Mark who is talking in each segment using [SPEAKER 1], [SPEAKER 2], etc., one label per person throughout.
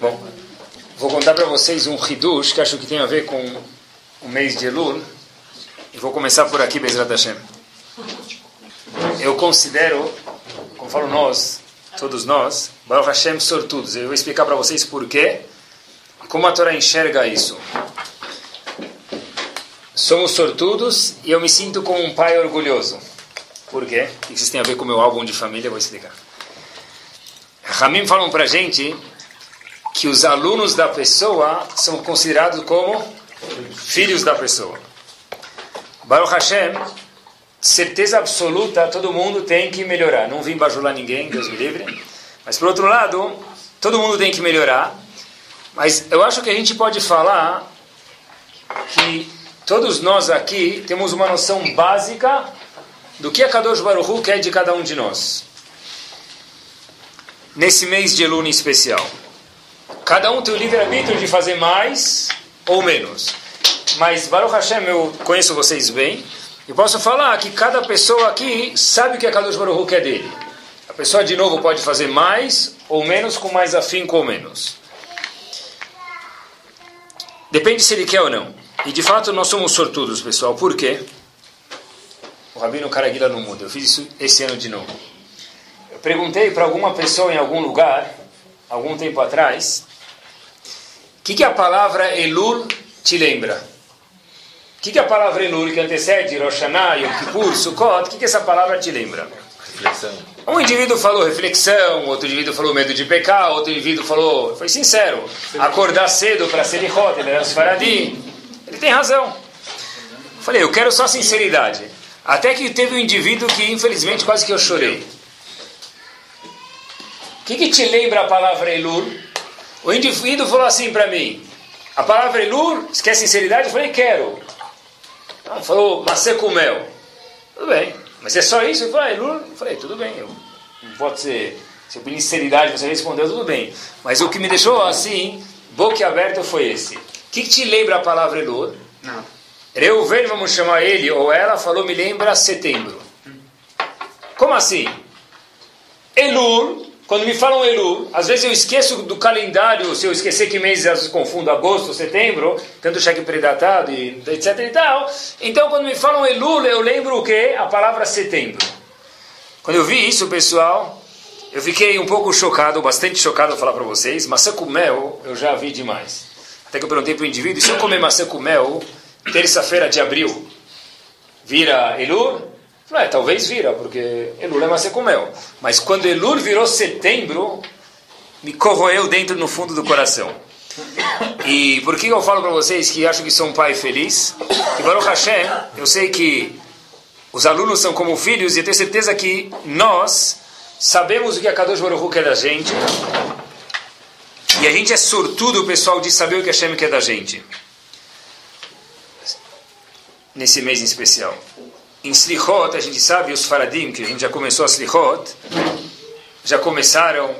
[SPEAKER 1] Bom, vou contar para vocês um hidush que acho que tem a ver com o mês de Elul. E vou começar por aqui, Bezrat Hashem. Eu considero, como falo nós, todos nós, Baruch Hashem sortudos. Eu vou explicar para vocês por quê e como a Torá enxerga isso. Somos sortudos e eu me sinto como um pai orgulhoso. Por quê? O que isso tem a ver com o meu álbum de família? Eu vou explicar. Ramim falam para gente que os alunos da pessoa são considerados como filhos da pessoa. Baruch Hashem, certeza absoluta, todo mundo tem que melhorar. Não vim bajular ninguém, Deus me livre. Mas, por outro lado, todo mundo tem que melhorar. Mas eu acho que a gente pode falar que todos nós aqui temos uma noção básica do que a Kadosh Baruch Hu quer de cada um de nós nesse mês de Elul em especial. Cada um tem o livre-arbítrio de fazer mais ou menos. Mas, Baruch Hashem, eu conheço vocês bem, e posso falar que cada pessoa aqui sabe o que a Kadosh Baruch Hu quer dele. A pessoa, de novo, pode fazer mais ou menos, com mais afinco ou menos. Depende se ele quer ou não. E, de fato, nós somos sortudos, pessoal. Por quê? O Rabino Caraguila não muda. Eu fiz isso esse ano de novo perguntei para alguma pessoa em algum lugar, algum tempo atrás, que, que a palavra Elul te lembra? O que, que a palavra Elul, que antecede Rosh Hashanah, Yom Kippur, Sukkot, o que, que essa palavra te lembra? Reflexão. Um indivíduo falou reflexão, outro indivíduo falou medo de pecar, outro indivíduo falou, foi sincero, acordar cedo para ser Selichot, ele era. Ele tem razão. Falei, eu quero só sinceridade. Até que teve um indivíduo que, infelizmente, quase que eu chorei. O que, que te lembra a palavra Elul? O indivíduo falou assim para mim: a palavra Elul, se quer sinceridade? Eu falei: quero. Ele falou maçã com mel. Tudo bem, mas é só isso? Eu falei: Elul? Eu falei: tudo bem, eu não pode ser. Se eu pedir sinceridade, você respondeu, tudo bem. Mas o que me deixou assim, boca aberta, foi esse. O que, que te lembra a palavra Elul? Não. Reuven, vamos chamar ele ou ela, falou: me lembra setembro. Como assim? Elul quando me falam Elu, às vezes eu esqueço do calendário, se eu esquecer que mês vezes confundo agosto, setembro, tanto cheque predatado e etc e tal. Então quando me falam Elu, eu lembro o que? A palavra setembro. Quando eu vi isso, pessoal, eu fiquei um pouco chocado, bastante chocado, vou falar para vocês. Maçã com mel eu já vi demais. Até que eu perguntei para o indivíduo, se eu comer maçã com mel, terça-feira de abril, vira Elul? Falei, é, talvez vira, porque Elul é mel. Mas quando Elul virou setembro, me corroeu dentro no fundo do coração. E por que eu falo para vocês que acho que sou um pai feliz? Que Baruch Hashem, eu sei que os alunos são como filhos e eu tenho certeza que nós sabemos o que a Kadosh Baruch quer da gente. E a gente é sortudo, pessoal, de saber o que a Hashem quer da gente. Nesse mês em especial. Em Slichot, a gente sabe, os Faradim, que a gente já começou a Slichot, já começaram,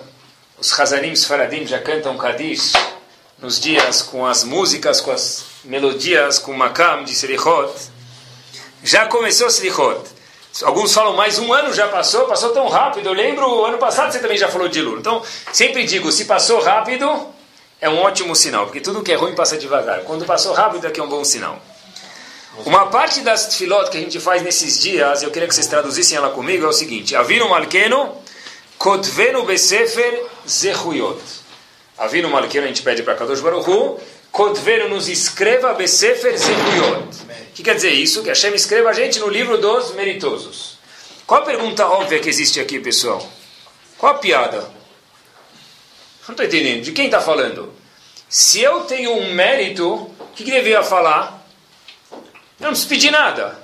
[SPEAKER 1] os Hazanim Faradim já cantam Kadish nos dias com as músicas, com as melodias, com o Makam de Slichot. Já começou Slichot. Alguns falam, mais um ano já passou, passou tão rápido. Eu lembro, ano passado você também já falou de Lula. Então, sempre digo, se passou rápido, é um ótimo sinal, porque tudo que é ruim passa devagar. Quando passou rápido, aqui é um bom sinal. Uma parte das tefilot que a gente faz nesses dias, eu queria que vocês traduzissem ela comigo, é o seguinte: Avinu Malkeno, Kotvenu Besefer Zehuyot. Avinu Malkeno, a gente pede para Kadosh Baruch Hu, Kotvenu nos escreva Besefer Zehuyot. O que quer dizer isso? Que Hashem escreva a gente no livro dos meritosos. Qual a pergunta óbvia que existe aqui, pessoal? Qual a piada? Não estou entendendo. De quem está falando? Se eu tenho um mérito, o que, que devia falar? Eu não preciso pedir nada.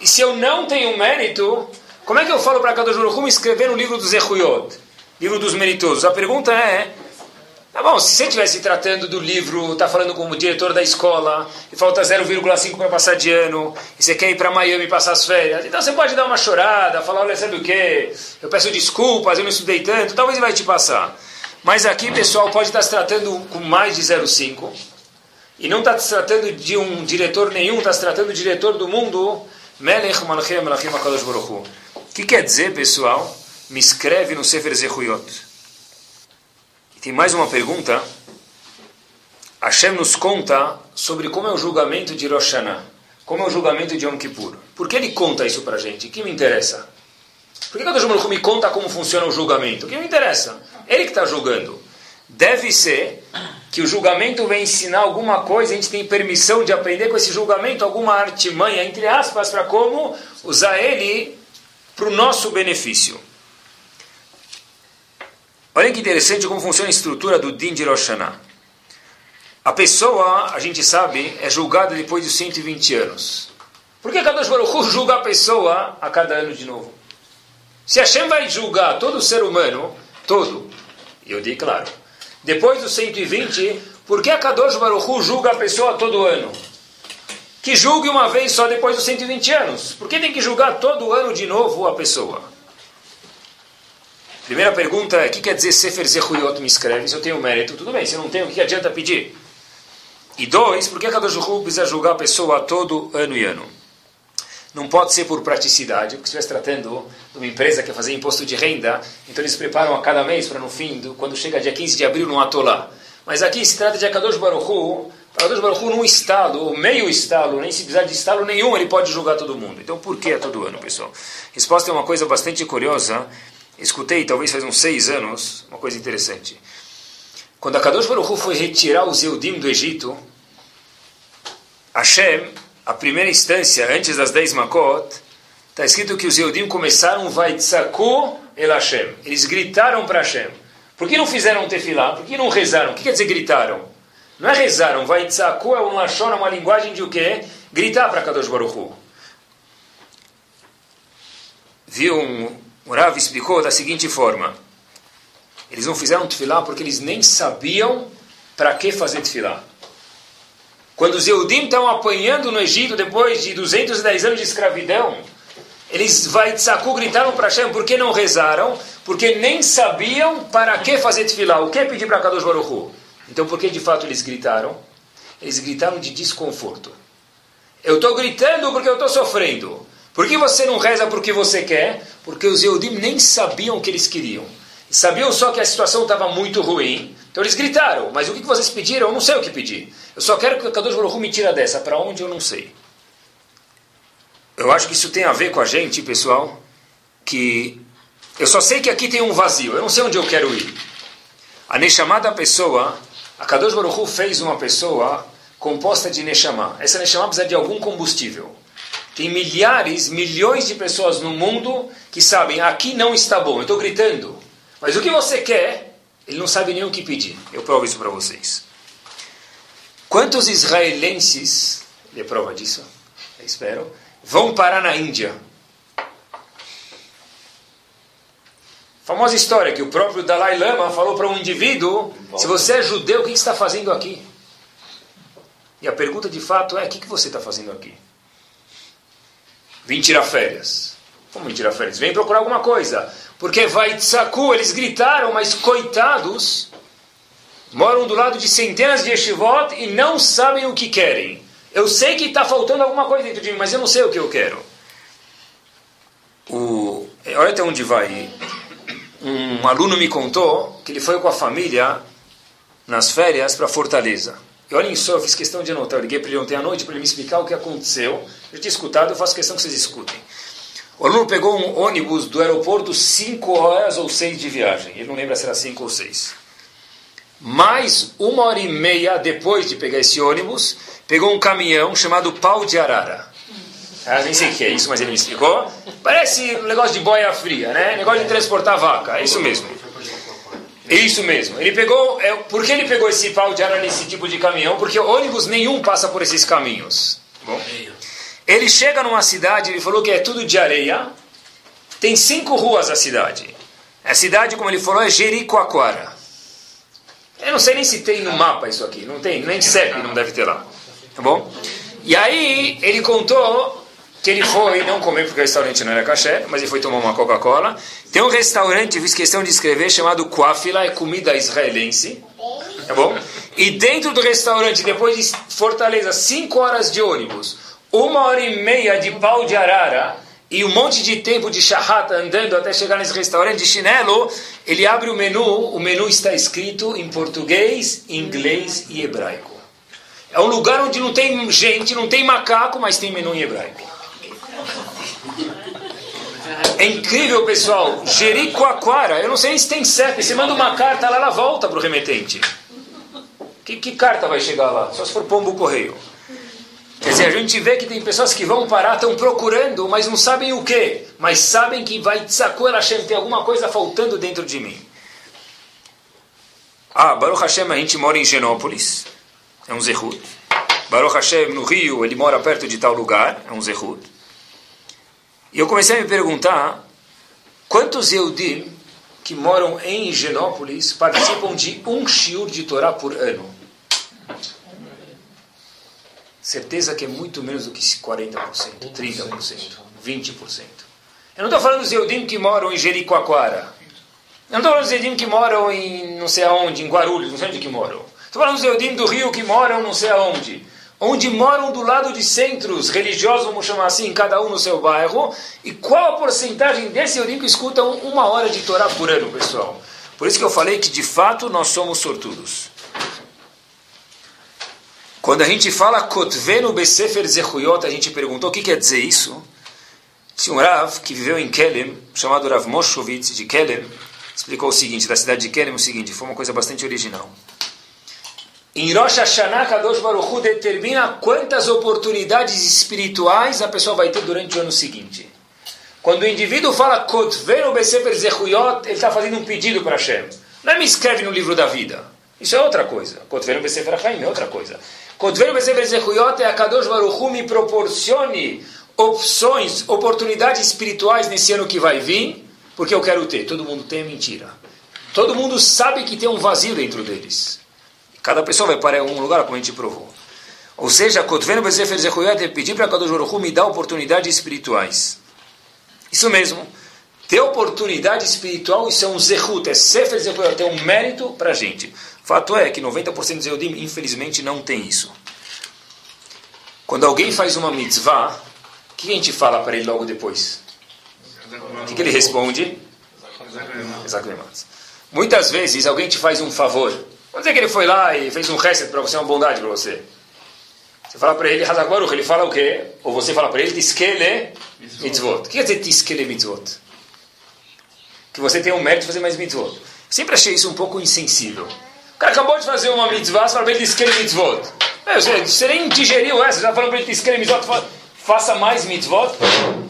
[SPEAKER 1] E se eu não tenho mérito, como é que eu falo para cada Baruch escrever no livro dos Zehuyot, livro dos meritosos? A pergunta é, tá bom, se você estivesse tratando do livro, está falando como diretor da escola, e falta 0,5 para passar de ano, e você quer ir para Miami passar as férias, então você pode dar uma chorada, falar, olha, sabe o que? Eu peço desculpas, eu não estudei tanto, talvez ele vai te passar. Mas aqui, pessoal, pode estar se tratando com mais de 0,5, e não está se tratando de um diretor nenhum, está se tratando do diretor do mundo, Melech Malchem Melachim HaKadosh Baruch O que quer dizer, pessoal? Me escreve no Sefer Zehuyot. E tem mais uma pergunta. Hashem nos conta sobre como é o julgamento de Rosh Hashanah, como é o julgamento de Yom Kippur. Por que ele conta isso para a gente? O que me interessa? Por que Kadosh Baruch me conta como funciona o julgamento? O que me interessa? Ele que está julgando. Deve ser que o julgamento vem ensinar alguma coisa, a gente tem permissão de aprender com esse julgamento alguma artimanha, entre aspas, para como usar ele para o nosso benefício. Olha que interessante como funciona a estrutura do Din de Rosh Hashanah. A pessoa, a gente sabe, é julgada depois de 120 anos. Por que Kadosh Baruch julga a pessoa a cada ano de novo? Se Hashem vai julgar todo ser humano, todo, eu digo claro, depois dos 120, por que a Kadosh Baruch julga a pessoa todo ano? Que julgue uma vez só depois dos 120 anos. Por que tem que julgar todo ano de novo a pessoa? Primeira pergunta é, o que quer dizer Sefer Zechuyot me escreve? Se eu tenho mérito, tudo bem. Se eu não tenho, o que adianta pedir? E dois, por que a Kadosh Baruch precisa julgar a pessoa todo ano e ano? Não pode ser por praticidade, porque se estivesse tratando de uma empresa que quer fazer imposto de renda, então eles preparam a cada mês para no fim, do, quando chega dia 15 de abril, não atolá. Mas aqui se trata de Akadosh Baruchu, Akadosh Baruchu num estado, ou meio estado, nem se precisar de estado nenhum, ele pode julgar todo mundo. Então por que é todo ano, pessoal? Resposta é uma coisa bastante curiosa. Escutei, talvez faz uns seis anos, uma coisa interessante. Quando Akadosh Baruchu foi retirar os Eudim do Egito, Hashem a primeira instância, antes das dez Makot, está escrito que os Eudim começaram Vaitzaku El Hashem. Eles gritaram para Hashem. Por que não fizeram tefilá? Por que não rezaram? O que quer dizer gritaram? Não é rezaram. Vaitzaku é um lachon, uma linguagem de o quê? Gritar para Kadosh Baruch Hu. Viu um, o Rav explicou da seguinte forma. Eles não fizeram tefilá porque eles nem sabiam para que fazer tefilá. Quando os Eudim estão apanhando no Egito depois de 210 anos de escravidão, eles vai tzaku gritaram para Hashem, por que não rezaram? Porque nem sabiam para que fazer tefilá, o que pedir para Kadosh Baruch Hu. Então por que de fato eles gritaram? Eles gritaram de desconforto. Eu estou gritando porque eu estou sofrendo. Por que você não reza porque você quer? Porque os Eudim nem sabiam o que eles queriam. Sabiam só que a situação estava muito ruim. Então eles gritaram, mas o que vocês pediram? Eu não sei o que pedir. Eu só quero que o Kadosh Baruch me tire dessa. Para onde eu não sei. Eu acho que isso tem a ver com a gente, pessoal, que eu só sei que aqui tem um vazio. Eu não sei onde eu quero ir. A Neshama da pessoa, a Kadosh Baruch fez uma pessoa composta de Neshama. Essa Neshama precisa de algum combustível. Tem milhares, milhões de pessoas no mundo que sabem, aqui não está bom, eu estou gritando. Mas o que você quer, ele não sabe nem o que pedir. Eu provo isso para vocês. Quantos israelenses, ele é prova disso, espero, vão parar na Índia? Famosa história que o próprio Dalai Lama falou para um indivíduo: se você é judeu, o que está fazendo aqui? E a pergunta de fato é: o que você está fazendo aqui? Vim tirar férias. Como vim tirar férias? Vem procurar alguma coisa. Porque vai tzaku, eles gritaram, mas coitados, moram do lado de centenas de yeshivot e não sabem o que querem. Eu sei que está faltando alguma coisa dentro de mim, mas eu não sei o que eu quero. O, olha até onde vai. Um aluno me contou que ele foi com a família nas férias para Fortaleza. E olhem só, eu fiz questão de anotar. Eu liguei para ele ontem à noite para ele me explicar o que aconteceu. Eu tinha escutado, eu faço questão que vocês escutem. O aluno pegou um ônibus do aeroporto 5 horas ou 6 de viagem. Ele não lembra se era 5 ou 6. Mais uma hora e meia depois de pegar esse ônibus, pegou um caminhão chamado Pau de Arara. Ah, nem sei o que é isso, mas ele me explicou. Parece um negócio de boia fria, né? Negócio de transportar vaca. É isso mesmo. É isso mesmo. Ele pegou. É, por que ele pegou esse pau de arara nesse tipo de caminhão? Porque ônibus nenhum passa por esses caminhos. Bom. Ele chega numa cidade, ele falou que é tudo de areia. Tem cinco ruas a cidade. A cidade, como ele falou, é Jericoacoara. Eu não sei nem se tem no mapa isso aqui. Não tem, nem CEP não deve ter lá. Tá bom? E aí ele contou que ele foi, não comer porque o restaurante não era caché, mas ele foi tomar uma Coca-Cola. Tem um restaurante, fiz questão de escrever, chamado Quafila, é comida israelense. Tá bom? E dentro do restaurante, depois de Fortaleza, cinco horas de ônibus, uma hora e meia de pau de arara, e um monte de tempo de charrata andando até chegar nesse restaurante de chinelo, ele abre o menu, o menu está escrito em português, inglês e hebraico. É um lugar onde não tem gente, não tem macaco, mas tem menu em hebraico. É incrível, pessoal. Jericoacoara, eu não sei se tem CEP. Você manda uma carta lá, ela volta para o remetente. Que, que carta vai chegar lá? Só se for pombo correio. Quer dizer, a gente vê que tem pessoas que vão parar, estão procurando, mas não sabem o que. Mas sabem que vai Tzakor Hashem, tem alguma coisa faltando dentro de mim. Ah, Baruch Hashem, a gente mora em Genópolis, é um Zehut. Baruch Hashem, no Rio, ele mora perto de tal lugar, é um Zehut. E eu comecei a me perguntar, quantos Eudim que moram em Genópolis participam de um shiur de Torá por ano? Certeza que é muito menos do que 40%, 30%, 20%. Eu não estou falando dos Eudim que moram em Jericoacoara. Eu não estou falando dos Eudim que moram em não sei aonde, em Guarulhos, não sei onde que moram. Estou falando dos Eudim do Rio que moram não sei aonde. Onde moram do lado de centros religiosos, vamos chamar assim, cada um no seu bairro. E qual a porcentagem desse Eudim que escutam uma hora de Torá por ano, pessoal? Por isso que eu falei que de fato nós somos sortudos. Quando a gente fala Kotvenu Besefer Zechuyot, a gente perguntou o que quer dizer isso. Tinha um Rav que viveu em Kelem, chamado Rav Moshovitz de Kelem, explicou o seguinte, da cidade de Kelem, o seguinte, foi uma coisa bastante original. Em Rosh Hashanah, Kadosh Baruch Hu determina quantas oportunidades espirituais a pessoa vai ter durante o ano seguinte. Quando o indivíduo fala Kotvenu Besefer Zechuyot, ele está fazendo um pedido para Hashem. Não é me escreve no livro da vida. Isso é outra coisa. Kotvenu Besefer Haim é outra coisa. Kotvenu Besefer Zechuyot é a Kadosh Baruch Hu me proporcione opções, oportunidades espirituais nesse ano que vai vir, porque eu quero ter. Todo mundo tem, é mentira. Todo mundo sabe que tem um vazio dentro deles. Cada pessoa vai para um lugar, como a gente provou. Ou seja, Kotvenu Besefer Zechuyot é pedir para Kadosh Baruch Hu me dar oportunidades espirituais. Isso mesmo. Ter oportunidade espiritual, isso é um zehut, é sefer zehut, é um mérito para a gente. Fato é que 90% dos Eudim, infelizmente, não tem isso. Quando alguém faz uma mitzvah, o que a gente fala para ele logo depois? O que, que ele responde? Muitas vezes alguém te faz um favor. Vamos dizer que ele foi lá e fez um reset para você, uma bondade para você. Você fala para ele, Hazakbaruch, ele fala o quê? Ou você fala para ele, Tiskele mitzvot. O que quer dizer Tiskele mitzvot? Que você tem o mérito de fazer mais mitzvot. Sempre achei isso um pouco insensível cara acabou de fazer uma mitzvah, você fala para ele escreve mitzvot. Você, você nem digeriu essa, já falou para ele escreve mitzvot, faça mais mitzvot.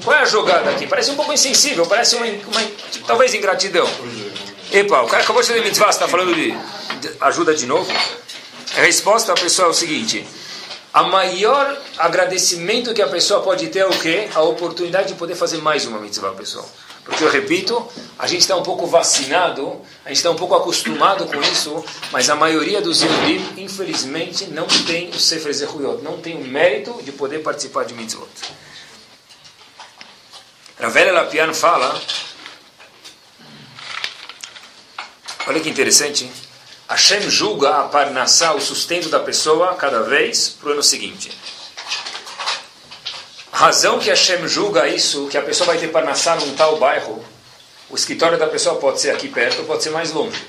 [SPEAKER 1] Qual é a jogada aqui? Parece um pouco insensível, parece uma, uma tipo, talvez ingratidão. Epa, o cara acabou de fazer mitzvah, você está falando de, de ajuda de novo? A resposta, pessoal, é o seguinte. A maior agradecimento que a pessoa pode ter é o quê? A oportunidade de poder fazer mais uma mitzvah, pessoal. Porque eu repito, a gente está um pouco vacinado, a gente está um pouco acostumado com isso, mas a maioria dos Yehudim, infelizmente, não tem o Sefer Zehuyot, não tem o mérito de poder participar de mitzvot. Ravela Lapian fala, olha que interessante, Hashem julga a parnassá, o sustento da pessoa, cada vez para o ano seguinte razão que Hashem julga isso, que a pessoa vai ter parnassá num tal bairro, o escritório da pessoa pode ser aqui perto ou pode ser mais longe.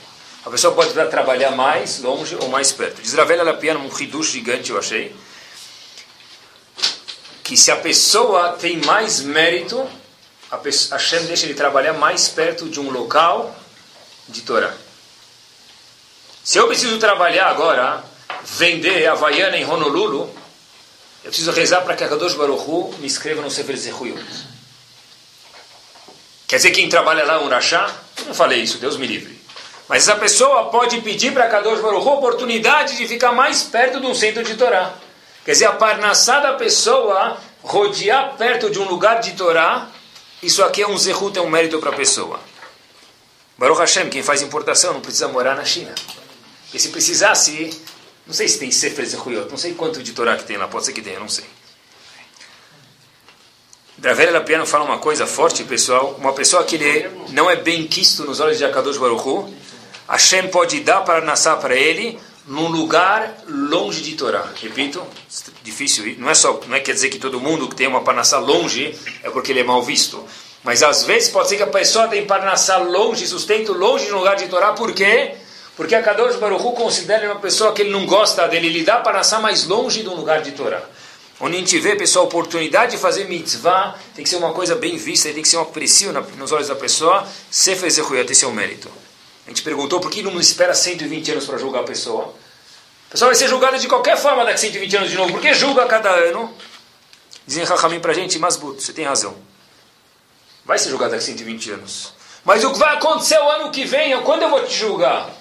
[SPEAKER 1] A pessoa pode trabalhar mais longe ou mais perto. Diz Ravela Lapiana, um ridush gigante eu achei, que se a pessoa tem mais mérito, a pessoa, Hashem deixa ele trabalhar mais perto de um local de Torá. Se eu preciso trabalhar agora, vender Havaiana em Honolulu, eu preciso rezar para que a Kadosh Baruch Hu me escreva no Sefer Zehuyot. Quer dizer, quem trabalha lá é um? Eu não falei isso, Deus me livre. Mas essa pessoa pode pedir para Kadosh Baruch Hu a oportunidade de ficar mais perto de um centro de Torá. Quer dizer, a parnassá da pessoa rodear perto de um lugar de Torá, isso aqui é um zehut, é um mérito para a pessoa. Baruch Hashem, quem faz importação não precisa morar na China. E se precisasse, não sei se tem Sefer Zechuyot, não sei quanto de Torá que tem lá, pode ser que tenha, não sei. Dravel Lapiano fala uma coisa forte, pessoal. Uma pessoa que ele não é bem quisto nos olhos de Akadosh Baruch Hu, Hashem pode dar para nascer para ele num lugar longe de Torá. Repito, difícil, não é só, não é quer dizer que todo mundo que tem uma parnassá longe é porque ele é mal visto. Mas às vezes pode ser que a pessoa tem parnassá longe, sustento longe de um lugar de Torá, por quê? Porque a Kadosh Baruch considera uma pessoa que ele não gosta dele, ele dá parnassá mais longe de um lugar de Torá. Onde a gente vê, pessoal, a oportunidade de fazer mitzvah tem que ser uma coisa bem vista, tem que ser um aprecio nos olhos da pessoa. Sefer Zechuyat, esse é mérito. A gente perguntou por que não espera 120 anos para julgar a pessoa. A pessoa vai ser julgada de qualquer forma daqui a 120 anos de novo. Por que julga cada ano? Dizem Rahamim para a gente, Masbut, você tem razão. Vai ser julgado daqui a 120 anos. Mas o que vai acontecer o ano que vem, quando eu vou te julgar?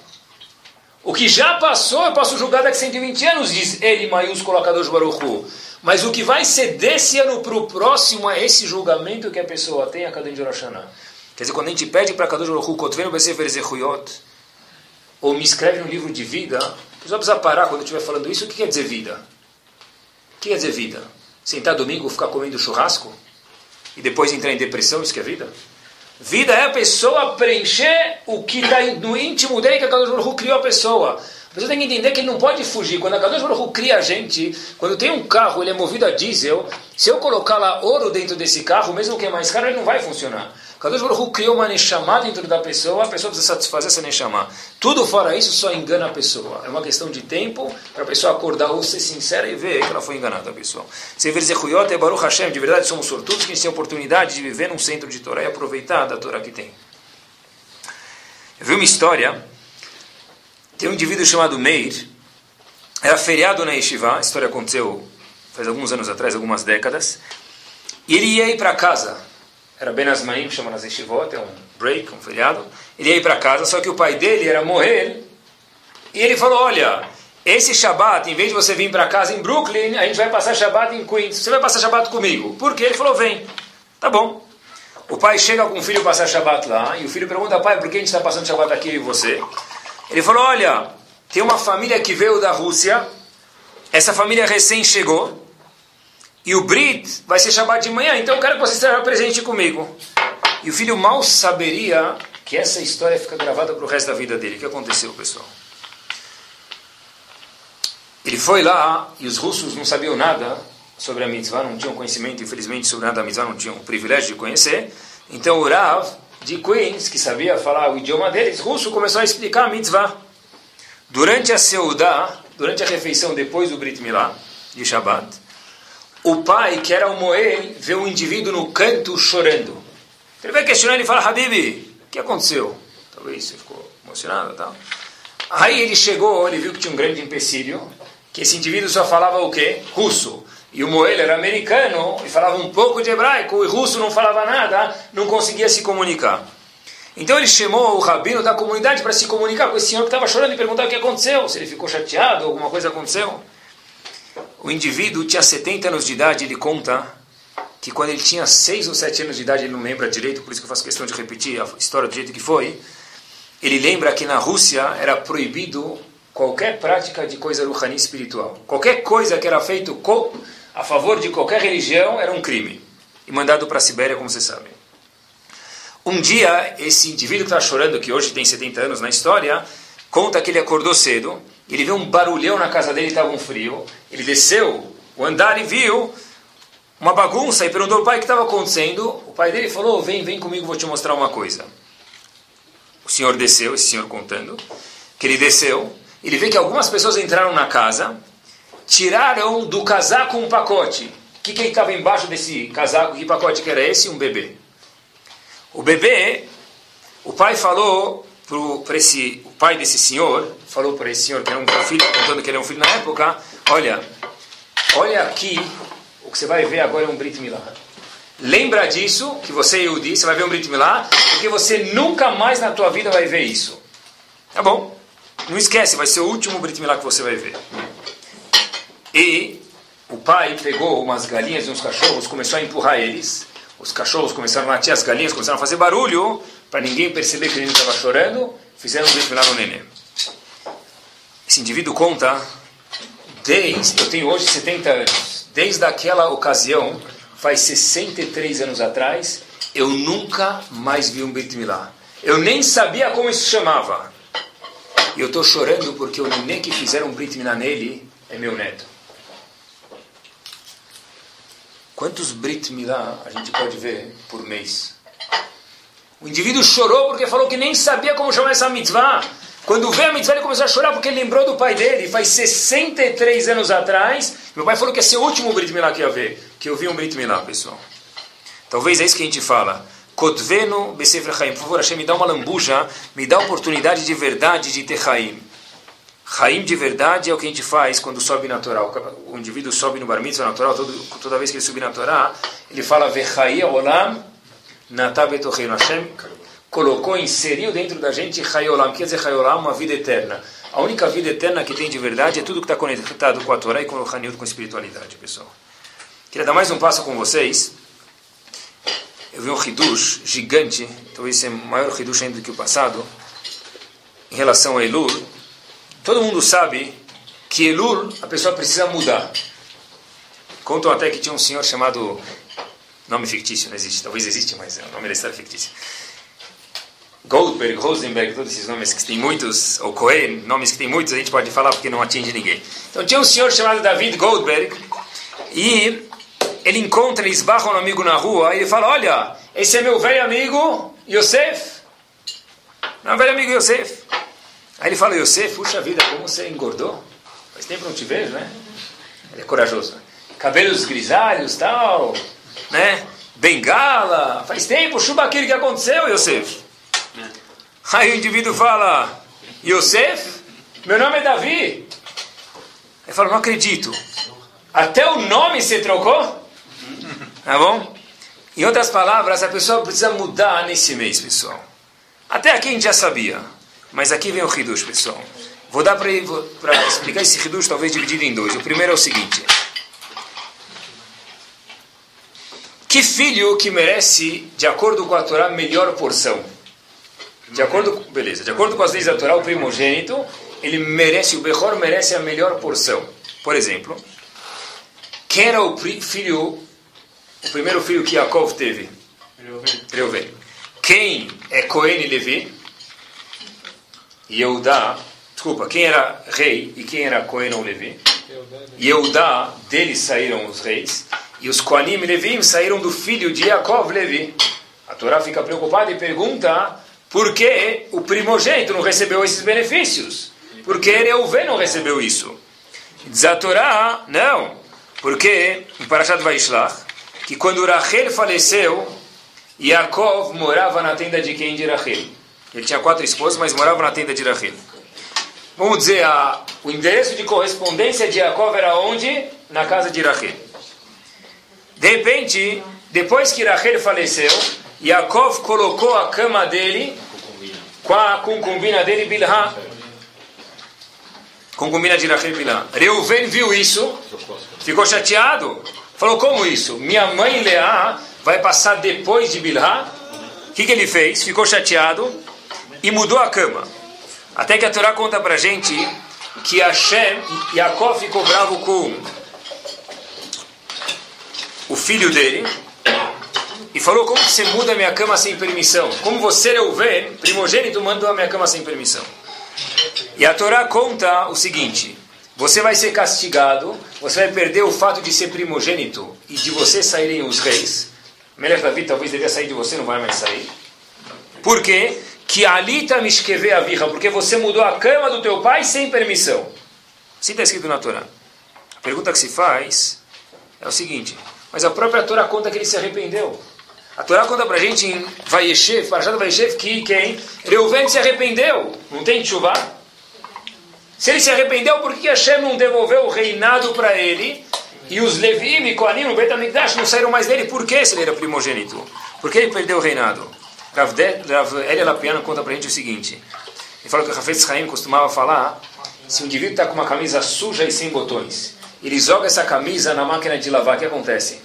[SPEAKER 1] O que já passou, eu posso julgar daqui a 120 anos, diz ele, maiúsculo, de Baruchu. Mas o que vai ser desse ano para o próximo é esse julgamento que a pessoa tem a cada de Rosh Quer dizer, quando a gente pede para Kadosh Baruch Hu, Kotvenu Besefer Zechuyot, ou me escreve no livro de vida, a pessoa precisa parar quando eu estiver falando isso. O que quer dizer vida? O que quer dizer vida? Sentar domingo, ficar comendo churrasco? E depois entrar em depressão, isso que é vida? Vida é a pessoa preencher o que está no íntimo dele que a Kadosh Baruch criou a pessoa. A pessoa tem que entender que ele não pode fugir. Quando a Kadosh Baruch cria a gente, quando tem um carro, ele é movido a diesel, se eu colocar lá ouro dentro desse carro, mesmo que é mais caro, ele não vai funcionar. Kadosh Baruch criou uma Neshama dentro da pessoa, a pessoa precisa satisfazer essa Neshama. Tudo fora isso só engana a pessoa. É uma questão de tempo para a pessoa acordar ou ser sincera e ver que ela foi enganada, pessoal. Sever Zechuyot é Baruch Hashem, de verdade somos sortudos que a gente tem a oportunidade de viver num centro de Torá e aproveitar da Torá que tem. Eu vi uma história, tem um indivíduo chamado Meir, era feriado na Yeshiva, a história aconteceu faz alguns anos atrás, algumas décadas, e ele ia ir para casa era Ben Asmaim, chama nas Yeshivot, é um break, um feriado. Ele ia ir para casa, só que o pai dele era morrer. E ele falou: Olha, esse Shabat, em vez de você vir para casa em Brooklyn, a gente vai passar Shabat em Queens. Você vai passar Shabat comigo. Por quê? Ele falou: Vem. Tá bom. O pai chega com o filho passar Shabat lá, e o filho pergunta: Pai, por que a gente está passando Shabat aqui e você? Ele falou: Olha, tem uma família que veio da Rússia, essa família recém chegou. E o Brit vai ser Shabbat de manhã, então eu quero que você esteja presente comigo. E o filho mal saberia que essa história fica gravada para o resto da vida dele. O que aconteceu, pessoal? Ele foi lá e os russos não sabiam nada sobre a mitzvah, não tinham conhecimento, infelizmente, sobre nada da mitzvah, não tinham o privilégio de conhecer. Então o Rav de Queens, que sabia falar o idioma deles, russo, começou a explicar a mitzvah. Durante a Seudá, durante a refeição depois do Brit Milá, de Shabbat, o pai, que era o Moel, vê um indivíduo no canto chorando. Ele vai questionar e fala, Habib, o que aconteceu? Talvez você ficou emocionado tal. Aí ele chegou, ele viu que tinha um grande empecilho, que esse indivíduo só falava o quê? Russo. E o Moel era americano e falava um pouco de hebraico, e russo não falava nada, não conseguia se comunicar. Então ele chamou o rabino da comunidade para se comunicar com esse senhor que estava chorando e perguntar o que aconteceu, se ele ficou chateado, alguma coisa aconteceu. O indivíduo tinha 70 anos de idade, ele conta que quando ele tinha 6 ou 7 anos de idade, ele não lembra direito, por isso que eu faço questão de repetir a história do jeito que foi. Ele lembra que na Rússia era proibido qualquer prática de coisa ruhani espiritual. Qualquer coisa que era feito a favor de qualquer religião era um crime. E mandado para a Sibéria, como você sabe. Um dia, esse indivíduo que está chorando, que hoje tem 70 anos na história, conta que ele acordou cedo ele viu um barulhão na casa dele, estava um frio. Ele desceu o andar e viu uma bagunça e perguntou ao pai o que estava acontecendo. O pai dele falou: Vem, vem comigo, vou te mostrar uma coisa. O senhor desceu, esse senhor contando, que ele desceu. Ele vê que algumas pessoas entraram na casa, tiraram do casaco um pacote. O que, que estava embaixo desse casaco? Que pacote que era esse? Um bebê. O bebê, o pai falou para esse, o pai desse senhor, falou para esse senhor que era um filho, contando que ele é um filho na época, olha, olha aqui, o que você vai ver agora é um Brit Milá. Lembra disso, que você é disse, você vai ver um Brit Milá, porque você nunca mais na tua vida vai ver isso. Tá bom? Não esquece, vai ser o último Brit Milá que você vai ver. E o pai pegou umas galinhas e uns cachorros, começou a empurrar eles. Os cachorros começaram a latir, as galinhas começaram a fazer barulho para ninguém perceber que ele estava chorando, fizeram um brit no nenê. Esse indivíduo conta, desde, eu tenho hoje 70 anos, desde aquela ocasião, faz 63 anos atrás, eu nunca mais vi um Brit Milá. Eu nem sabia como isso chamava. e eu estou chorando porque o neném que fizeram Brit Milá nele é meu neto. Quantos Brit Milá a gente pode ver por mês? O indivíduo chorou porque falou que nem sabia como chamar essa mitzvah. Quando veio a mitzvah, ele começou a chorar porque ele lembrou do pai dele. Faz 63 anos atrás, meu pai falou que ia ser o último Brit Milá que ia ver. Que eu vi um Brit Milá, pessoal. Talvez é isso que a gente fala. Kodveno Besefra. Por favor, Hashem, me dá uma lambuja, me dá a oportunidade de verdade de ter Chaim. Chaim de verdade é o que a gente faz quando sobe na Torá. O indivíduo sobe no bar mitzvah natural, todo, toda vez que ele subir na Torá, ele fala Vechai Olam Natabetocheinu. Hashem colocou, inseriu dentro da gente Chayolam. Quer dizer Chayolam, uma vida eterna. A única vida eterna que tem de verdade é tudo que está conectado com a Torá e com o Haniut, com a espiritualidade, pessoal. Queria dar mais um passo com vocês eu vi um Hidush gigante, talvez seja maior Hidush ainda do que o passado, em relação a Elul. Todo mundo sabe que Elul a pessoa precisa mudar. Contam até que tinha um senhor chamado. Nome fictício, não existe. Talvez existe, mas é o nome da história fictícia. Goldberg, Rosenberg, todos esses nomes que tem muitos, ou Cohen, nomes que tem muitos, a gente pode falar porque não atinge ninguém. Então tinha um senhor chamado David Goldberg e ele encontra, ele esbarra um amigo na rua, e ele fala, olha, esse é meu velho amigo Yosef. Meu velho amigo Yosef. Aí ele fala, Yosef, puxa vida, como você engordou? Faz tempo não te vejo, né? Ele é corajoso. Cabelos grisalhos, tal, né? Bengala, faz tempo, chuba aquilo que aconteceu, Yosef. Aí o indivíduo fala, Yosef, meu nome é Davi. Ele fala, não acredito. Até o nome você trocou? Tá bom? Em outras palavras, a pessoa precisa mudar nesse mês, pessoal. Até aqui a gente já sabia. Mas aqui vem o Hidush, pessoal. Vou dar para explicar esse Hidush, talvez dividido em dois. O primeiro é o seguinte. Que filho que merece, de acordo com a Torá, melhor porção? De acordo, beleza, de acordo com as leis da Torá, o primogênito, ele merece, o Behor merece a melhor porção. Por exemplo, quem era o filho o primeiro filho que Yaakov teve? Reuven. Quem é Cohen e Levi? Yehudá. Desculpa, quem era rei e quem era Cohen ou Levi? Yehudá, deles saíram os reis. E os Koanim e Levim saíram do filho de Yaakov, Levi. A Torá fica preocupada e pergunta por que o primogênito não recebeu esses benefícios? Por que Reuven não recebeu isso? Diz a Torá, não. Porque em Parashat Vaishlach, que quando Rachel faleceu, Yaakov morava na tenda de quem? De Rachel. Ele tinha quatro esposas, mas morava na tenda de Rachel. Vamos dizer, a, o endereço de correspondência de Yaakov era onde? Na casa de Rachel. De repente, depois que Rachel faleceu, Yaakov colocou a cama dele com a concubina dele, Bilhah. Concubina de Rachel Bilhah. Reuven viu isso, ficou chateado. Falou, como isso? Minha mãe Leá vai passar depois de Bilhá? O que, que ele fez? Ficou chateado e mudou a cama. Até que a Torá conta pra gente que Hashem, Yaakov ficou bravo com o filho dele e falou, como você muda a minha cama sem permissão? Como você, Reuven, primogênito, mandou a minha cama sem permissão? E a Torá conta o seguinte, você vai ser castigado, você vai perder o fato de ser primogênito e de você saírem os reis. Melech David talvez devia sair de você, não vai mais sair. Por quê? Que alita mishkeve aviha, porque você mudou a cama do teu pai sem permissão. Assim está escrito na Torá. A pergunta que se faz é o seguinte, mas a própria Torá conta que ele se arrependeu. A Torá conta pra gente em Vayeshev, Parashat Vayeshev, que quem? Reuven se arrependeu. Não tem chuva? Se ele se arrependeu, por que Hashem não devolveu o reinado para ele? E os Levim e Koanim no Bet HaMikdash não saíram mais dele. Por que se ele era primogênito? Por que ele perdeu o reinado? Rav Elia Lapiano conta para gente o seguinte. Ele fala que o Hafez Chaim costumava falar se um indivíduo está com uma camisa suja e sem botões, ele joga essa camisa na máquina de lavar, o que acontece?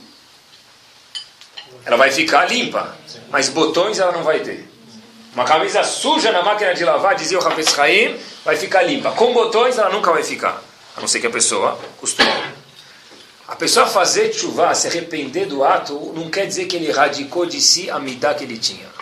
[SPEAKER 1] Ela vai ficar limpa, mas botões ela não vai ter. Uma camisa suja na máquina de lavar, dizia o Hafez Haim, vai ficar limpa. Com botões ela nunca vai ficar. A não ser que a pessoa costume. A pessoa fazer chuva, se arrepender do ato, não quer dizer que ele erradicou de si a midá que ele tinha.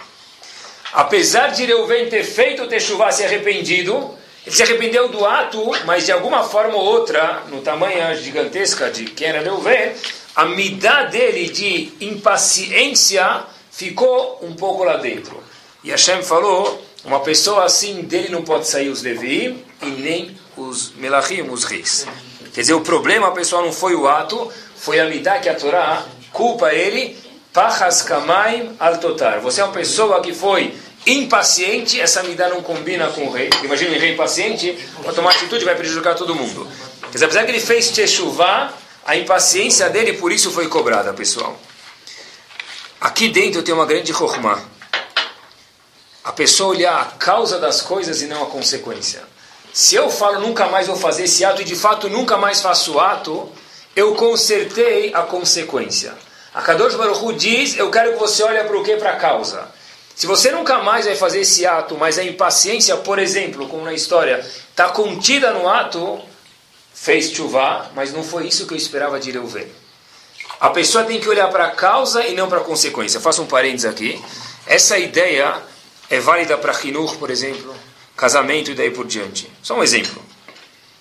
[SPEAKER 1] Apesar de Reuven ter feito chuva, se arrependido, Ele se arrependeu do ato, mas de alguma forma ou outra, no tamanho gigantesca de quem era Reuven, a midá dele de impaciência ficou um pouco lá dentro. E Hashem falou, uma pessoa assim, dele não pode sair os Levi e nem os Melachim, os reis. Quer dizer, o problema, pessoal, não foi o ato, foi a midá que a Torá culpa ele, pachas kamaim altotar. Você é uma pessoa que foi impaciente, essa midá não combina com o rei. Imagina um rei impaciente, para tomar atitude vai prejudicar todo mundo. Quer apesar que ele fez techuvá, a impaciência dele por isso foi cobrada, pessoal. Aqui dentro tem uma grande chokhmah. A pessoa olhar a causa das coisas e não a consequência. Se eu falo nunca mais vou fazer esse ato e de fato nunca mais faço o ato, eu consertei a consequência. A Kadosh Baruch Hu diz, eu quero que você olhe para o que? Para a causa. Se você nunca mais vai fazer esse ato, mas a impaciência, por exemplo, como na história, está contida no ato, fez chuva, mas não foi isso que eu esperava de Reuven. A pessoa tem que olhar para a causa e não para a consequência. Faço um parênteses aqui. Essa ideia é válida para Hinur, por exemplo, casamento e daí por diante. Só um exemplo.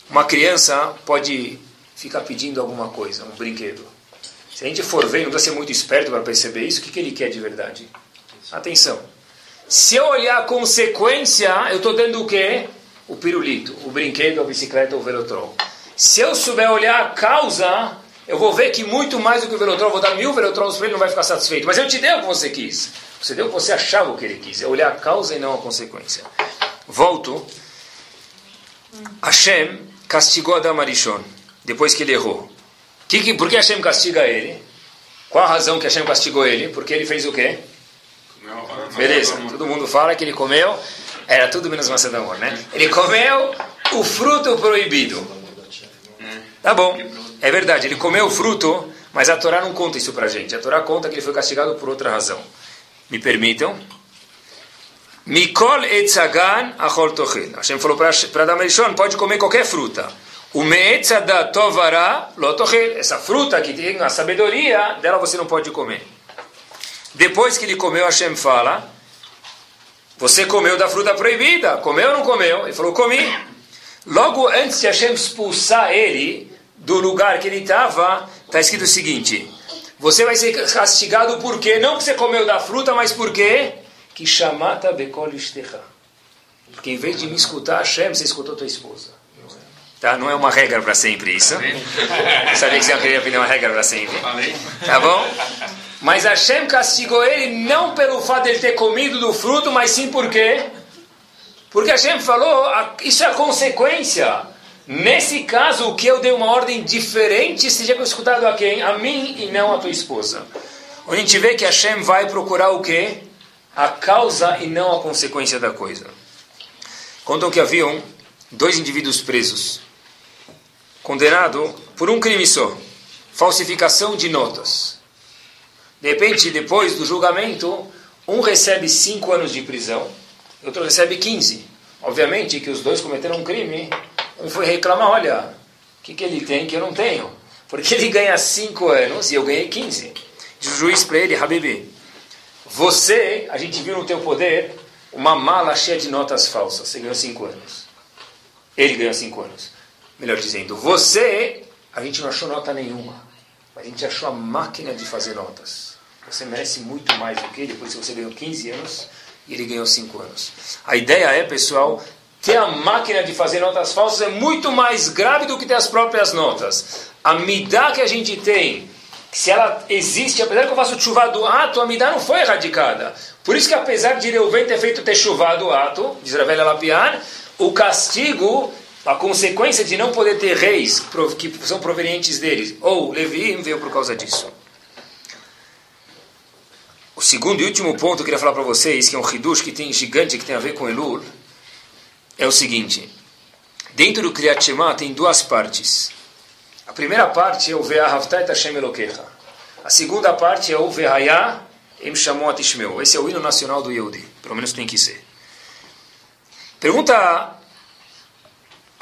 [SPEAKER 1] Uma criança pode ficar pedindo alguma coisa, um brinquedo. Se a gente for ver, não precisa ser muito esperto para perceber isso, o que, que ele quer de verdade? Atenção. Se eu olhar a consequência, eu estou dando o quê? O pirulito, o brinquedo, a bicicleta, o velotrol. Se eu souber olhar a causa, eu vou ver que muito mais do que o velotrol, vou dar mil velotrols para ele, não vai ficar satisfeito. Mas eu te dei o que você quis. Você deu o que você achava o que ele quis. É olhar a causa e não a consequência. Volto. Hashem castigou Adam Arishon, depois que ele errou. Que, que, por que Hashem castiga ele? Qual a razão que Hashem castigou ele? Porque ele fez o quê? Beleza, todo mundo fala que ele comeu, era tudo menos maçã de amor, né? Ele comeu o fruto proibido. Tá bom, é verdade, ele comeu o fruto, mas a Torá não conta isso pra gente. A Torá conta que ele foi castigado por outra razão. Me permitam. Mikol etzagan achol tochil. Hashem falou para Adam Rishon, pode comer qualquer fruta. O lotochil. Essa fruta que tem a sabedoria, dela você não pode comer. Depois que ele comeu, Hashem fala, você comeu da fruta proibida. Comeu ou não comeu? Ele falou, comi. Logo antes de Hashem expulsar ele do lugar que ele estava, está escrito o seguinte: Você vai ser castigado por quê? Não que você comeu da fruta, mas por quê? Que chamata bekol Porque em vez de me escutar, Hashem, você escutou tua esposa. Tá? Não é uma regra para sempre isso. Eu sabia que você não queria aprender uma regra para sempre. Tá bom? Mas Hashem castigou ele não pelo fato de ele ter comido do fruto, mas sim por quê? Porque Hashem falou, isso é a consequência. Nesse caso, o que eu dei uma ordem diferente seja escutado a quem? A mim e não a tua esposa. Onde a gente vê que Hashem vai procurar o quê? A causa e não a consequência da coisa. Contam que haviam dois indivíduos presos, condenado por um crime só, falsificação de notas. De repente, depois do julgamento, um recebe cinco anos de prisão, outro recebe 15. Obviamente que os dois cometeram um crime. Um foi reclamar, olha, o que, que ele tem que eu não tenho? Porque ele ganha cinco anos e eu ganhei 15. Diz o juiz para ele, Habibi, você, a gente viu no teu poder uma mala cheia de notas falsas. Você ganhou cinco anos. Ele ganhou cinco anos. Melhor dizendo, você, a gente não achou nota nenhuma. A gente achou a máquina de fazer notas. Você merece muito mais do que ele, isso você ganhou 15 anos e ele ganhou 5 anos. A ideia é, pessoal, ter a máquina de fazer notas falsas é muito mais grave do que ter as próprias notas. A midá que a gente tem, se ela existe, apesar que eu faço chuva do ato, a midá não foi erradicada. Por isso que apesar de Reuven ter feito ter chuva do ato, diz Ravel Lapian, o castigo, a consequência de não poder ter reis que são provenientes deles, ou Levi, veio por causa disso. O segundo e último ponto que eu queria falar para vocês, que é um hidush que tem gigante que tem a ver com Elul, é o seguinte. Dentro do Kriyat Shema tem duas partes. A primeira parte é o Ve'ahavtai Hashem Elokecha. A segunda parte é o Ve'haya Em Shamot Ishmeu. Esse é o hino nacional do Yehudi. Pelo menos tem que ser. Pergunta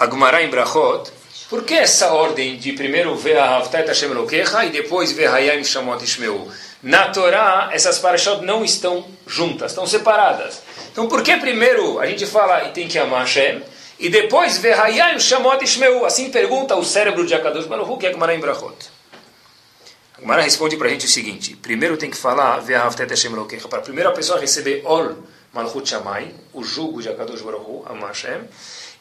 [SPEAKER 1] a Gumara em Brachot, por que essa ordem de primeiro Ve'ahavtai Hashem Elokecha e depois Ve'haya Em Shamot Ishmeu? Na Torá, essas parashot não estão juntas, estão separadas. Então, por que primeiro a gente fala e tem que amar Hashem? e depois Vehayayim Shamot Ishmeu. Assim pergunta o cérebro de Akadosh Baruch que é Gemara em Brachot. A Gemara responde para a gente o seguinte: primeiro tem que falar Vehavtet Hashem Lokecha. Para a primeira pessoa receber Ol Malchut Shamayim, o jugo de Akadosh Baruch Hu, Am Hashem.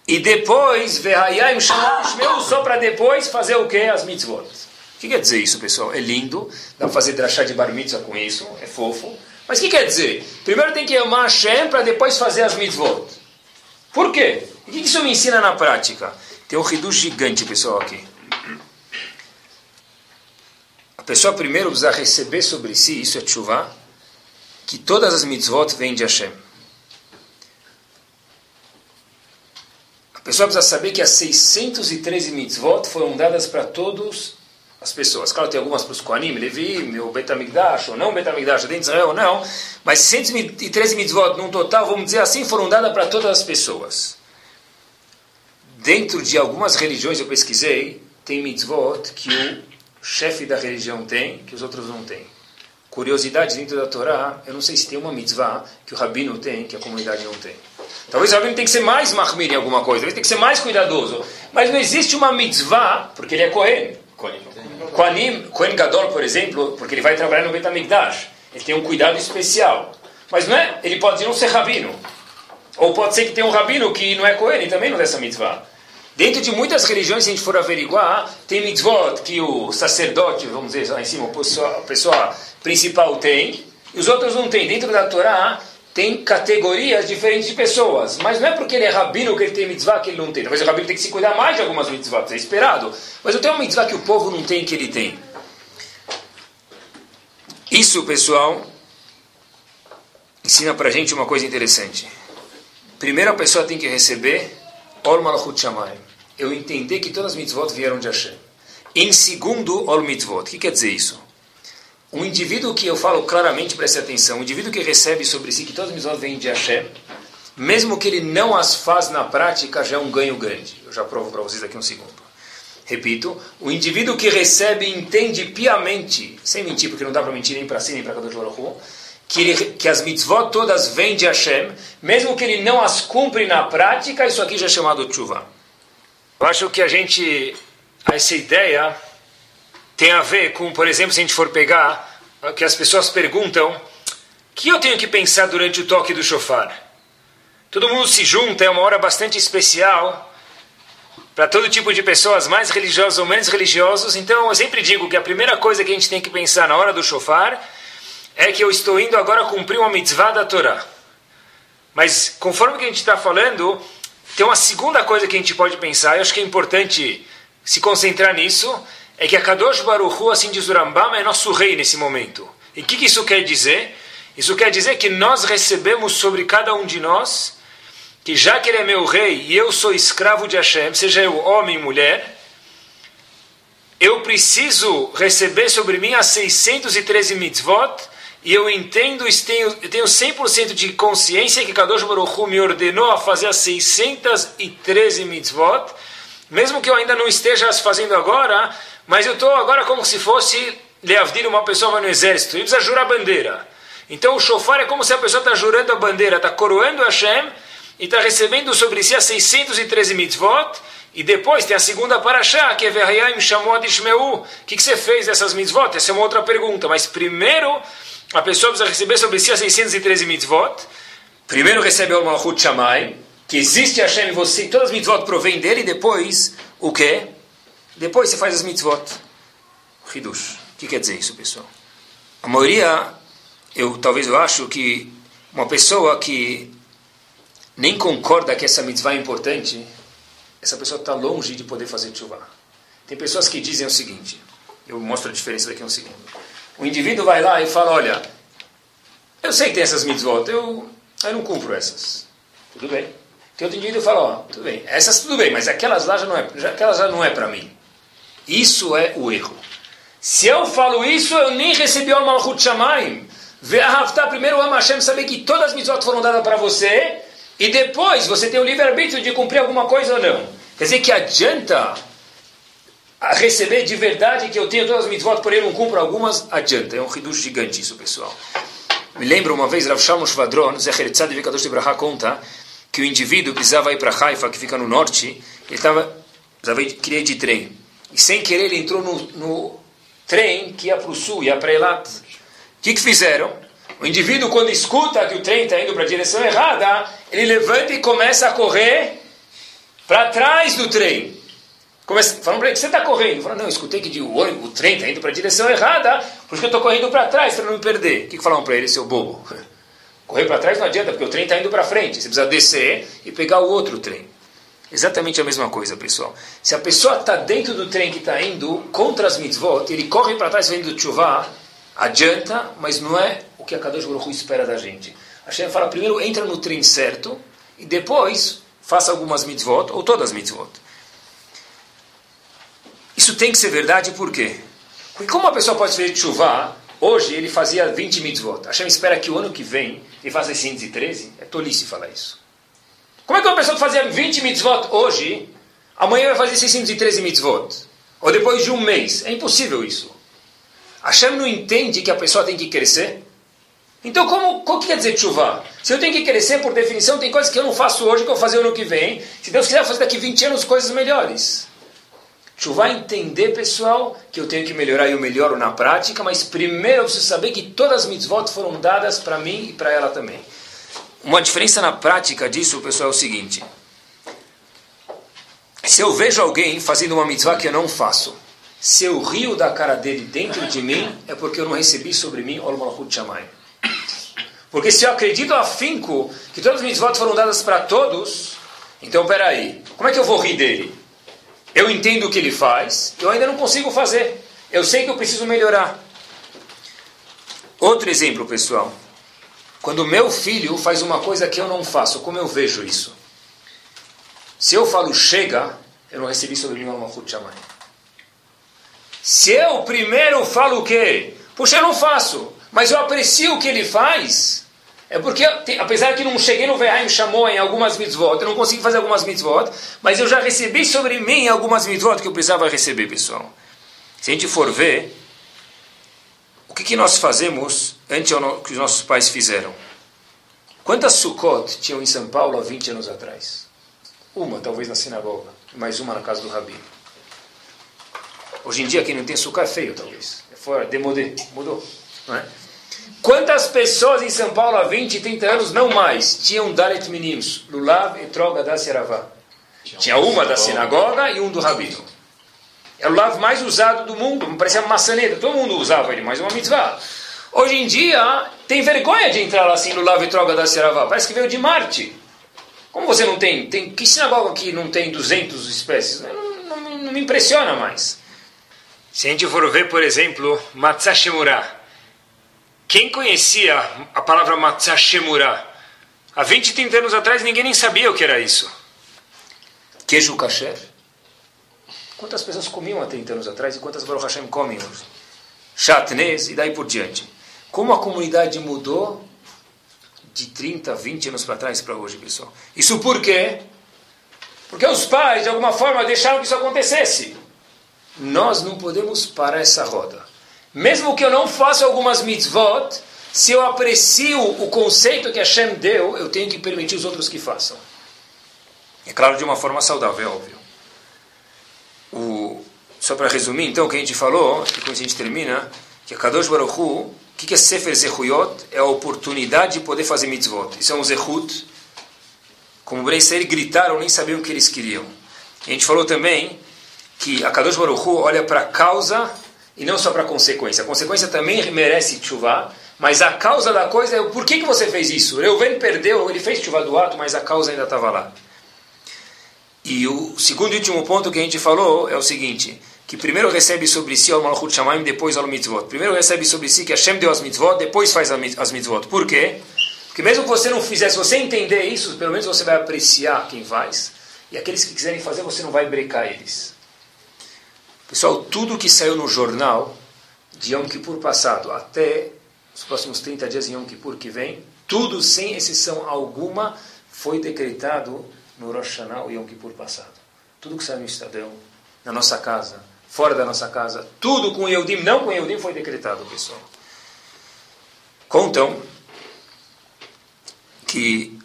[SPEAKER 1] E depois Ishmeu, só para depois fazer o que? As mitzvot. O que quer dizer isso, pessoal? É lindo, dá para fazer drachá de bar mitzvah com isso, é fofo. Mas o que quer dizer? Primeiro tem que amar Hashem para depois fazer as mitzvot. Por quê? O que isso me ensina na prática? Tem um reduz gigante, pessoal, aqui. A pessoa primeiro precisa receber sobre si, isso é chuva, que todas as mitzvot vêm de Hashem. Pessoa precisa saber que as 613 mitzvot foram dadas para todos as pessoas. Claro, tem algumas para os Kohanim, Levi, o Betamigdash, ou não Betamigdash, dentro de Israel ou não, mas 113 mitzvot num total, vamos dizer assim, foram dadas para todas as pessoas. Dentro de algumas religiões, eu pesquisei, tem mitzvot que o chefe da religião tem, que os outros não têm. Curiosidade dentro da Torá, eu não sei se tem uma mitzvah que o rabino tem, que a comunidade não tem. Talvez o rabino tenha que ser mais mahmir em alguma coisa, talvez tenha que ser mais cuidadoso. Mas não existe uma mitzvah, porque ele é Kohen. Kohanim, Kohen Gadol, por exemplo, porque ele vai trabalhar no Betamigdash, ele tem um cuidado especial. Mas não é, ele pode não ser rabino. Ou pode ser que tenha um rabino que não é Kohen e também não dessa mitzvah. Dentro de muitas religiões, se a gente for averiguar, tem mitzvot que o sacerdote, vamos dizer lá em cima, a pessoa principal tem, e os outros não têm. Dentro da Torá, tem categorias diferentes de pessoas. Mas não é porque ele é rabino que ele tem mitzvah que ele não tem. Talvez o rabino tenha que se cuidar mais de algumas mitzvahs, é esperado. Mas eu tenho uma mitzvah que o povo não tem que ele tem. Isso, pessoal, ensina pra gente uma coisa interessante. Primeiro a pessoa tem que receber Ol Malachut Shamayim. Eu entender que todas as mitzvot vieram de Hashem. Em segundo, Ol Mitzvot. O que quer dizer isso? Um indivíduo que eu falo claramente, preste atenção, um indivíduo que recebe sobre si que todas as mitzvot vêm de Hashem, mesmo que ele não as faz na prática, já é um ganho grande. Eu já provo para vocês daqui um segundo. Repito, o indivíduo que recebe entende piamente, sem mentir, porque não dá para mentir nem para si nem para Kadosh Baruch que, ele, que as mitzvot todas vêm de Hashem, mesmo que ele não as cumpre na prática, isso aqui já é chamado tshuva. Eu acho que a gente, essa ideia tem a ver com, por exemplo, se a gente for pegar, que as pessoas perguntam, o que eu tenho que pensar durante o toque do shofar? Todo mundo se junta, é uma hora bastante especial para todo tipo de pessoas, mais religiosos ou menos religiosos. Então, eu sempre digo que a primeira coisa que a gente tem que pensar na hora do shofar é que eu estou indo agora cumprir uma mitzvah da Torá. Mas, conforme que a gente está falando, tem uma segunda coisa que a gente pode pensar, e acho que é importante se concentrar nisso, é que a Kadosh Baruchu, assim diz o Rambam, é nosso rei nesse momento. E o que, que isso quer dizer? Isso quer dizer que nós recebemos sobre cada um de nós, que já que ele é meu rei e eu sou escravo de Hashem, seja eu homem ou mulher, eu preciso receber sobre mim as 613 mitzvot, e eu entendo, tenho, tenho 100% de consciência que Kadosh Baruch Hu me ordenou a fazer as 613 mitzvot, mesmo que eu ainda não esteja as fazendo agora, mas eu estou agora como se fosse Leavdir, uma pessoa vai no exército, e precisa jurar a bandeira. Então o shofar é como se a pessoa está jurando a bandeira, está coroando Hashem e está recebendo sobre si as 613 mitzvot. E depois tem a segunda paraxá, que é Verhayim Shamod Ishmeu. O que, que você fez dessas mitzvot? Essa é uma outra pergunta. Mas primeiro, a pessoa precisa receber sobre si as 613 mitzvot. Primeiro recebe o Malchut Shammai, que existe Hashem em você, todas as mitzvot provêm dele, e depois, o quê? Depois você faz as mitzvot. Hidush. O que quer dizer isso, pessoal? A maioria, eu talvez eu acho que uma pessoa que nem concorda que essa mitzvah é importante, essa pessoa está longe de poder fazer tshuva. Tem pessoas que dizem o seguinte, eu mostro a diferença daqui a um segundo. O indivíduo vai lá e fala, olha, eu sei que tem essas mitzvot, eu, eu não cumpro essas. Tudo bem. Tem outro indivíduo que fala, ó, tudo bem, essas tudo bem, mas aquelas lá já não é, já, aquelas já não é para mim. Isso é o erro. Se eu falo isso, eu nem recebi o Malchut Shamayim. Ve'ahavta, primeiro o Hashem, saber que todas as mitzvot foram dadas para você, e depois você tem o livre-arbítrio de cumprir alguma coisa ou não. Quer dizer que adianta receber de verdade que eu tenho todas as mitzvot, porém não cumpro algumas, adianta. É um riducho gigante isso, pessoal. Me lembro uma vez, Rav Shalom Shvadron, Zecher Tzad Vikadosh de Braha conta, que o indivíduo precisava ir para Haifa, que fica no norte, ele tava, precisava ir, queria ir de trem. E sem querer ele entrou no, no trem que ia para o sul, ia para Elat. O que, que fizeram? O indivíduo, quando escuta que o trem está indo para a direção errada, ele levanta e começa a correr para trás do trem. Começa, falam para ele, você está correndo? Fala, não, escutei que o, o trem está indo para a direção errada, por isso que eu estou correndo para trás, para não me perder. O que, que falaram para ele, seu bobo? Correr para trás não adianta, porque o trem está indo para frente. Você precisa descer e pegar o outro trem. Exatamente a mesma coisa, pessoal. Se a pessoa está dentro do trem que está indo contra as mitzvot, ele corre para trás vendo chuvá, adianta, mas não é o que a Kadosh Baruch espera da gente. A Hashem fala, primeiro entra no trem certo, e depois faça algumas mitzvot, ou todas as mitzvot. Isso tem que ser verdade, por quê? Porque como uma pessoa pode fazer chuvá, hoje ele fazia 20 mitzvot. A Hashem espera que o ano que vem ele faça 113? É tolice falar isso. Como é que uma pessoa que fazia 20 mitzvot hoje, amanhã vai fazer 613 mitzvot? Ou depois de um mês? É impossível isso. Hashem não entende que a pessoa tem que crescer? Então, como, o que quer dizer chuva? Se eu tenho que crescer, por definição, tem coisas que eu não faço hoje que eu vou fazer ano que vem. Se Deus quiser, fazer daqui 20 anos coisas melhores. Chuva é entender, pessoal, que eu tenho que melhorar e eu melhoro na prática, mas primeiro eu preciso saber que todas as mitzvot foram dadas para mim e para ela também. Uma diferença na prática disso, pessoal, é o seguinte. Se eu vejo alguém fazendo uma mitzvah que eu não faço, se eu rio da cara dele dentro de mim, é porque eu não recebi sobre mim Ol Malachut Shamayim. Porque se eu acredito afinco que todas as mitzvot foram dadas para todos, então peraí, como é que eu vou rir dele? Eu entendo o que ele faz, eu ainda não consigo fazer. Eu sei que eu preciso melhorar. Outro exemplo, pessoal. Quando meu filho faz uma coisa que eu não faço, como eu vejo isso? Se eu falo chega, eu não recebi sobre mim uma Shammai. Se eu primeiro falo o quê? Puxa, eu não faço, mas eu aprecio o que ele faz, é porque, apesar que não cheguei no Vehaim chamou em algumas mitzvot, eu não consigo fazer algumas mitzvot, mas eu já recebi sobre mim algumas mitzvot que eu precisava receber, pessoal. Se a gente for ver, o que, que nós fazemos ante o que os nossos pais fizeram. Quantas Sukkot tinham em São Paulo há 20 anos atrás? Uma, talvez na sinagoga, mais uma na casa do Rabi. Hoje em dia, quem não tem Sukkot é feio, talvez. É fora, demodé, mudou. Não é? Quantas pessoas em São Paulo há 20, 30 anos, não mais, tinham Dalet Meninos, Lulav e Troga da Seravá? Tinha uma da sinagoga e um do Rabino. Era o lulav mais usado do mundo, parecia uma maçaneta, todo mundo usava ele, mas uma mitzvah. Hoje em dia, tem vergonha de entrar lá assim no Lava e Troga da Seravá. Parece que veio de Marte. Como você não tem? tem que sinagoga que não tem 200 espécies? Não, não, não, me impressiona mais. Se a gente for ver, por exemplo, Matzah Shemurah. Quem conhecia a palavra Matzah Shemurah? Há 20, 30 anos atrás ninguém nem sabia o que era isso. Queijo kasher. Quantas pessoas comiam há 30 anos atrás e quantas Baruch Hashem comem hoje? Chatnez e daí por diante. Como a comunidade mudou de 30, 20 anos para trás para hoje, pessoal. Isso por quê? Porque os pais, de alguma forma, deixaram que isso acontecesse. Nós não podemos parar essa roda. Mesmo que eu não faça algumas mitzvot, se eu aprecio o conceito que Hashem deu, eu tenho que permitir os outros que façam. É claro, de uma forma saudável, é óbvio. O, só para resumir, então, o que a gente falou, e quando a gente termina, que a Kadosh Baruch Hu, o que é Sefer Zehuyot? É a oportunidade de poder fazer mitzvot. Isso é um Zehut. Como o Bnei Israel gritaram, nem sabiam o que eles queriam. E a gente falou também que a Kadosh Baruch Hu olha para a causa e não só para a consequência. A consequência também merece chuva, mas a causa da coisa é por que, que você fez isso? Reuven perdeu, ele fez chuva do ato, mas a causa ainda estava lá. E o segundo e último ponto que a gente falou é o seguinte, que primeiro recebe sobre si o Malchut Shamaim, depois o mitzvot. Primeiro recebe sobre si que Hashem deu as mitzvot, depois faz as mitzvot. Por quê? Porque mesmo que você não fizer, se você entender isso, pelo menos você vai apreciar quem faz. E aqueles que quiserem fazer, você não vai brecar eles. Pessoal, tudo que saiu no jornal de Yom Kippur passado até os próximos 30 dias em Yom Kippur que vem, tudo sem exceção alguma foi decretado no Rosh Hashanah e Yom Kippur passado. Tudo que saiu no Estadão, na nossa casa, fora da nossa casa, tudo com Yehudim, não com Yehudim, foi decretado, pessoal. Contam que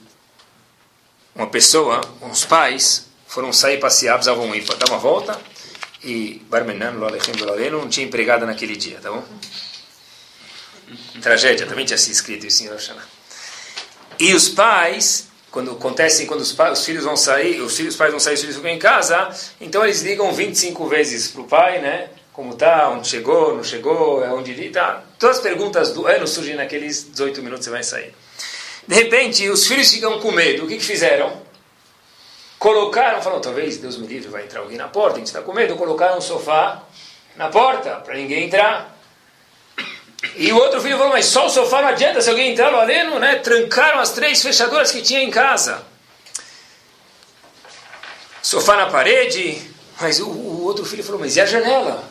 [SPEAKER 1] uma pessoa, uns pais, foram sair passear, precisavam ir dar uma volta, e Barmenan, não tinha empregada naquele dia, tá bom? Tragédia, também tinha sido escrito isso em Rosh E os pais, quando acontece, quando os, os filhos vão sair, os filhos os pais vão sair, os filhos ficam em casa, então eles ligam 25 vezes para o pai, né? Como tá, onde chegou, não chegou, é onde ele tá. Todas as perguntas do ano surgem naqueles 18 minutos que você vai sair. De repente, os filhos ficam com medo. O que, que fizeram? Colocaram, falaram, talvez Deus me livre, vai entrar alguém na porta, a gente está com medo. Colocaram um sofá na porta para ninguém entrar. E o outro filho falou, mas só o sofá não adianta se alguém entrar no aleno, né? Trancaram as três fechaduras que tinha em casa. Sofá na parede, mas o, o outro filho falou, mas e a janela?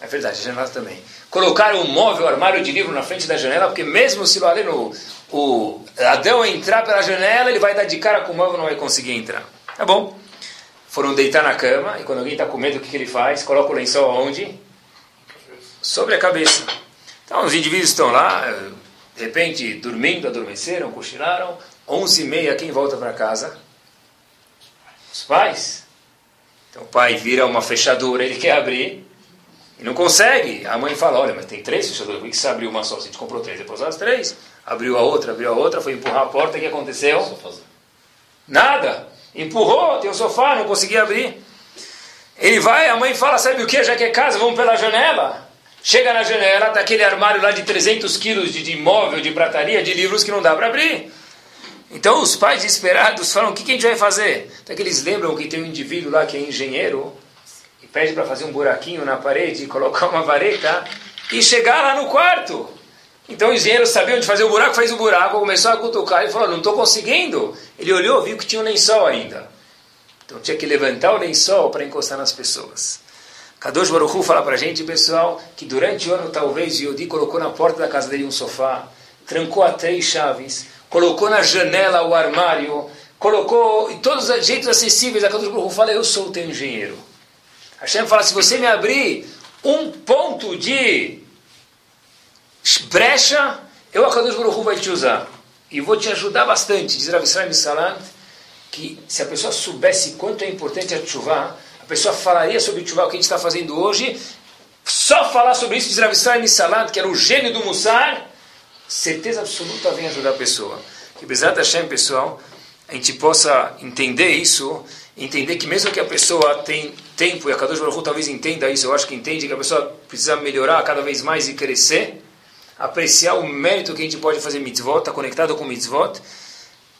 [SPEAKER 1] É verdade, a janela também. Colocaram um móvel, armário de livro na frente da janela, porque mesmo se o aleno, o Adão entrar pela janela, ele vai dar de cara com o móvel não vai conseguir entrar. Tá bom. Foram deitar na cama, e quando alguém está com medo, o que, que ele faz? Coloca o lençol onde? Sobre a cabeça. Então, os indivíduos estão lá, de repente, dormindo, adormeceram, cochilaram. Onze e meia, quem volta para casa? Os pais. Então, o pai vira uma fechadura, ele quer abrir, e não consegue. A mãe fala, olha, mas tem três fechaduras, por que você abriu uma só? Gente comprou três, depois as três. Abriu a outra, abriu a outra, foi empurrar a porta, o que aconteceu? Nada. Empurrou, tem o um sofá, não conseguia abrir. Ele vai, a mãe fala, sabe o que? Já que é casa, vamos pela janela. Chega na janela, tá aquele armário lá de 300 quilos de, de imóvel, de prataria, de livros que não dá para abrir. Então os pais desesperados falam, o que, que a gente vai fazer? Até que eles lembram que tem um indivíduo lá que é engenheiro e pede para fazer um buraquinho na parede, colocar uma vareta e chegar lá no quarto. Então o engenheiro sabia onde fazer o buraco, fez o buraco, começou a cutucar e falou, não estou conseguindo. Ele olhou, viu que tinha um lençol ainda. Então tinha que levantar o lençol para encostar nas pessoas. Kadosh Baruchu fala para a gente, pessoal, que durante o ano talvez Yodi colocou na porta da casa dele um sofá, trancou a três chaves, colocou na janela o armário, colocou em todos os jeitos acessíveis. A Kadosh Baruchu fala, eu sou o teu engenheiro. Hashem fala, se você me abrir um ponto de brecha, eu, a Kadosh Baruchu, vai te usar. E vou te ajudar bastante, diz Rav Israel Salant, que se a pessoa soubesse quanto é importante a chuva, a pessoa falaria sobre o Tshuva, o que a gente está fazendo hoje, só falar sobre isso, diz Rav Israel que era o gênio do Mussar, certeza absoluta vem ajudar a pessoa. Que Bezat Hashem, pessoal, a gente possa entender isso, entender que mesmo que a pessoa tem tempo, e a Kadosh Baruch talvez entenda isso, eu acho que entende que a pessoa precisa melhorar cada vez mais e crescer, apreciar o mérito que a gente pode fazer mitzvot, está conectado com mitzvot,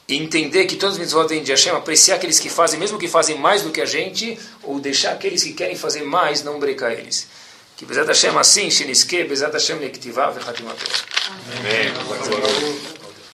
[SPEAKER 1] e entender que todos os mitzvot vêm de Hashem, apreciar aqueles que fazem, mesmo que fazem mais do que a gente, ou deixar aqueles que querem fazer mais, não brecar eles. Que Bezat Hashem assim, Sheniske, Bezat Hashem Lektivah, Vechatim Amém.